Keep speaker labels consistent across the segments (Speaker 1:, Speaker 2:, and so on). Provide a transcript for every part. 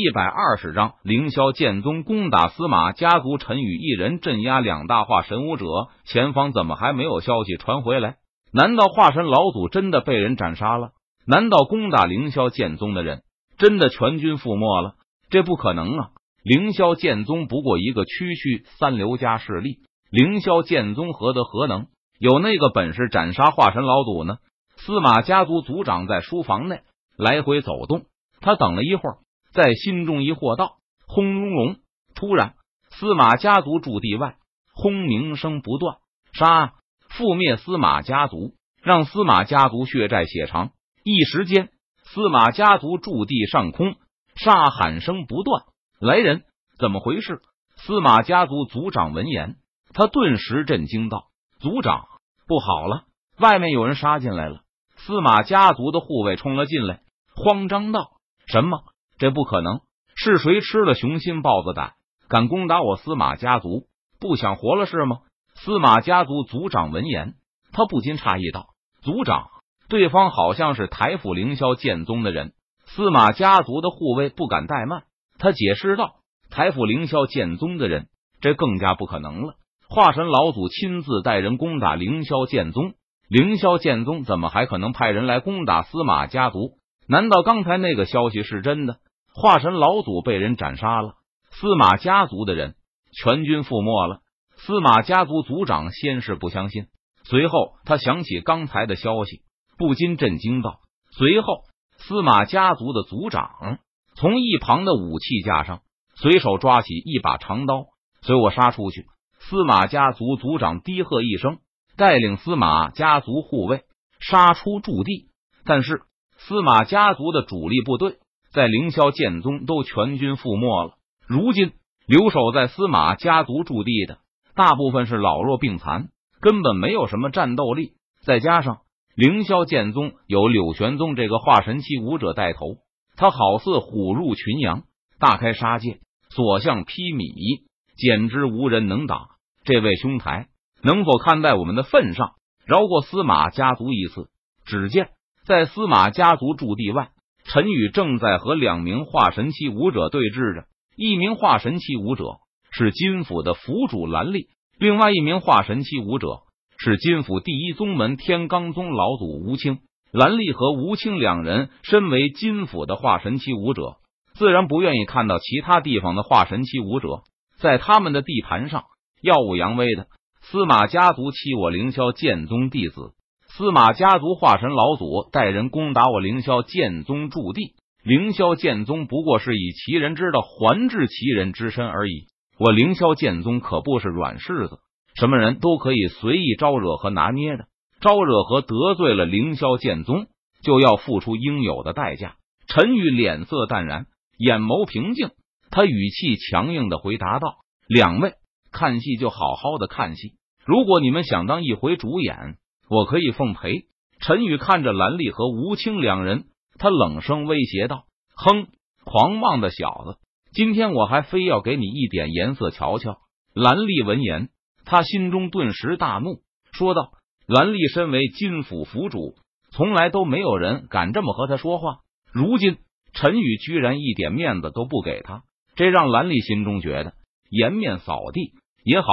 Speaker 1: 一百二十章，凌霄剑宗攻打司马家族，陈宇一人镇压两大化神武者，前方怎么还没有消息传回来？难道化神老祖真的被人斩杀了？难道攻打凌霄剑宗的人真的全军覆没了？这不可能啊！凌霄剑宗不过一个区区三流家势力，凌霄剑宗何德何能有那个本事斩杀化神老祖呢？司马家族族长在书房内来回走动，他等了一会儿，在心中疑惑道：“轰隆隆！”突然，司马家族驻地外轰鸣声不断，杀！覆灭司马家族，让司马家族血债血偿。一时间，司马家族驻地上空杀喊声不断。来人，怎么回事？司马家族族长闻言，他顿时震惊道：“族长，不好了！外面有人杀进来了！”司马家族的护卫冲了进来，慌张道：“什么？这不可能！是谁吃了雄心豹子胆，敢攻打我司马家族？不想活了是吗？”司马家族族长闻言，他不禁诧异道：“族长，对方好像是台府凌霄剑宗的人。”司马家族的护卫不敢怠慢。他解释道：“台府凌霄剑宗的人，这更加不可能了。化神老祖亲自带人攻打凌霄剑宗，凌霄剑宗怎么还可能派人来攻打司马家族？难道刚才那个消息是真的？化神老祖被人斩杀了，司马家族的人全军覆没了？”司马家族族长先是不相信，随后他想起刚才的消息，不禁震惊道：“随后，司马家族的族长。”从一旁的武器架上随手抓起一把长刀，随我杀出去！司马家族族长低喝一声，带领司马家族护卫杀出驻地。但是司马家族的主力部队在凌霄剑宗都全军覆没了。如今留守在司马家族驻地的大部分是老弱病残，根本没有什么战斗力。再加上凌霄剑宗有柳玄宗这个化神期武者带头。他好似虎入群羊，大开杀戒，所向披靡，简直无人能挡。这位兄台，能否看在我们的份上，饶过司马家族一次？只见在司马家族驻地外，陈宇正在和两名化神期武者对峙着。一名化神期武者是金府的府主蓝丽，另外一名化神期武者是金府第一宗门天罡宗老祖吴清。蓝丽和吴清两人身为金府的化神期武者，自然不愿意看到其他地方的化神期武者在他们的地盘上耀武扬威的。司马家族欺我凌霄剑宗弟子，司马家族化神老祖带人攻打我凌霄剑宗驻地。凌霄剑宗不过是以其人之道还治其人之身而已。我凌霄剑宗可不是软柿子，什么人都可以随意招惹和拿捏的。招惹和得罪了凌霄剑宗，就要付出应有的代价。陈宇脸色淡然，眼眸平静，他语气强硬的回答道：“两位看戏就好好的看戏，如果你们想当一回主演，我可以奉陪。”陈宇看着兰丽和吴清两人，他冷声威胁道：“哼，狂妄的小子，今天我还非要给你一点颜色瞧瞧！”兰丽闻言，他心中顿时大怒，说道。兰丽身为金府府主，从来都没有人敢这么和他说话。如今陈宇居然一点面子都不给他，这让兰丽心中觉得颜面扫地也好。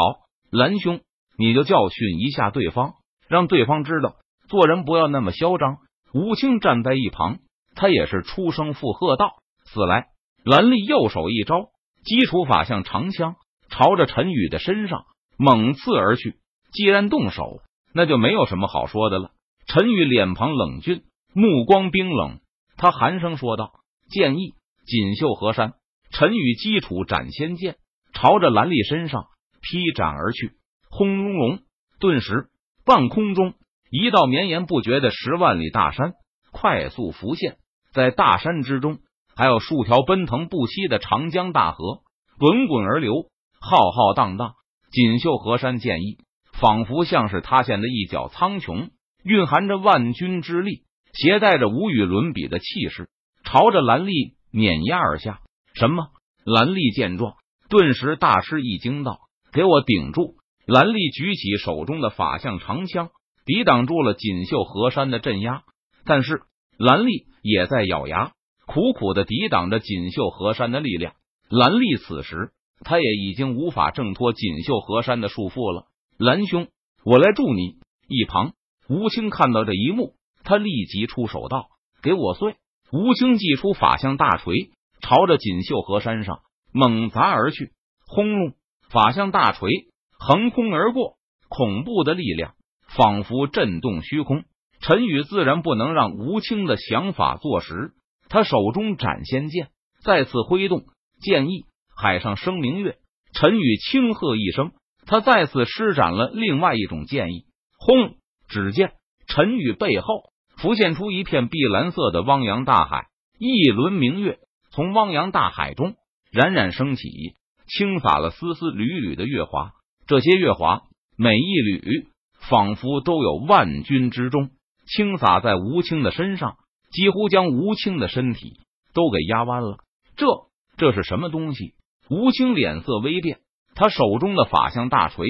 Speaker 1: 兰兄，你就教训一下对方，让对方知道做人不要那么嚣张。吴清站在一旁，他也是出声附和道：“死来！”兰丽右手一招，基础法相长枪朝着陈宇的身上猛刺而去。既然动手。那就没有什么好说的了。陈宇脸庞冷峻，目光冰冷，他寒声说道：“剑意锦绣河山。”陈宇基础斩仙剑朝着兰丽身上劈斩而去，轰隆隆！顿时，半空中一道绵延不绝的十万里大山快速浮现，在大山之中还有数条奔腾不息的长江大河滚滚而流，浩浩荡荡。锦绣河山剑意。仿佛像是塌陷的一角苍穹，蕴含着万钧之力，携带着无与伦比的气势，朝着兰丽碾压而下。什么？兰丽见状，顿时大吃一惊，道：“给我顶住！”兰丽举起手中的法相长枪，抵挡住了锦绣河山的镇压。但是兰丽也在咬牙，苦苦的抵挡着锦绣河山的力量。蓝丽此时他也已经无法挣脱锦绣河山的束缚了。蓝兄，我来助你。一旁吴青看到这一幕，他立即出手道：“给我碎！”吴青祭出法相大锤，朝着锦绣河山上猛砸而去。轰隆！法相大锤横空而过，恐怖的力量仿佛震动虚空。陈宇自然不能让吴青的想法坐实，他手中斩仙剑再次挥动，剑意海上生明月。陈宇轻喝一声，他再次施展了另外一种剑意。轰！只见陈宇背后浮现出一片碧蓝色的汪洋大海，一轮明月从汪洋大海中冉冉升起，倾洒了丝丝缕缕的月华。这些月华每一缕仿佛都有万钧之重。倾洒在吴青的身上，几乎将吴青的身体都给压弯了。这这是什么东西？吴青脸色微变，他手中的法相大锤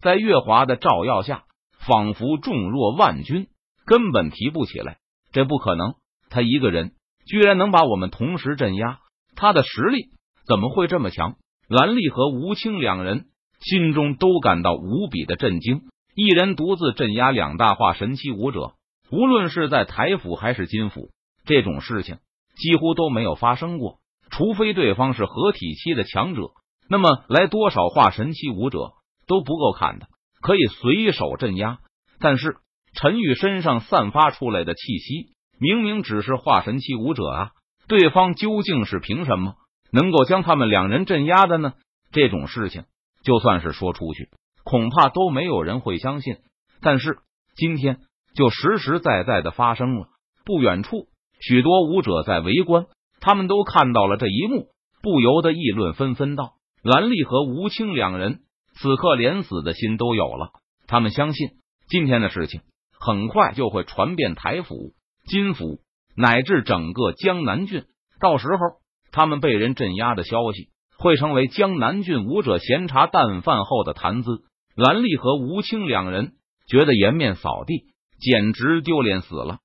Speaker 1: 在月华的照耀下，仿佛重若万钧，根本提不起来。这不可能，他一个人居然能把我们同时镇压，他的实力怎么会这么强？蓝丽和吴青两人心中都感到无比的震惊，一人独自镇压两大化神期武者。无论是在台府还是金府，这种事情几乎都没有发生过。除非对方是合体期的强者，那么来多少化神期武者都不够看的，可以随手镇压。但是陈宇身上散发出来的气息，明明只是化神期武者啊！对方究竟是凭什么能够将他们两人镇压的呢？这种事情就算是说出去，恐怕都没有人会相信。但是今天。就实实在在的发生了。不远处，许多武者在围观，他们都看到了这一幕，不由得议论纷纷道：“蓝丽和吴青两人此刻连死的心都有了。他们相信今天的事情很快就会传遍台府、金府乃至整个江南郡。到时候，他们被人镇压的消息会成为江南郡武者闲茶淡饭后的谈资。”兰丽和吴清两人觉得颜面扫地。简直丢脸死了！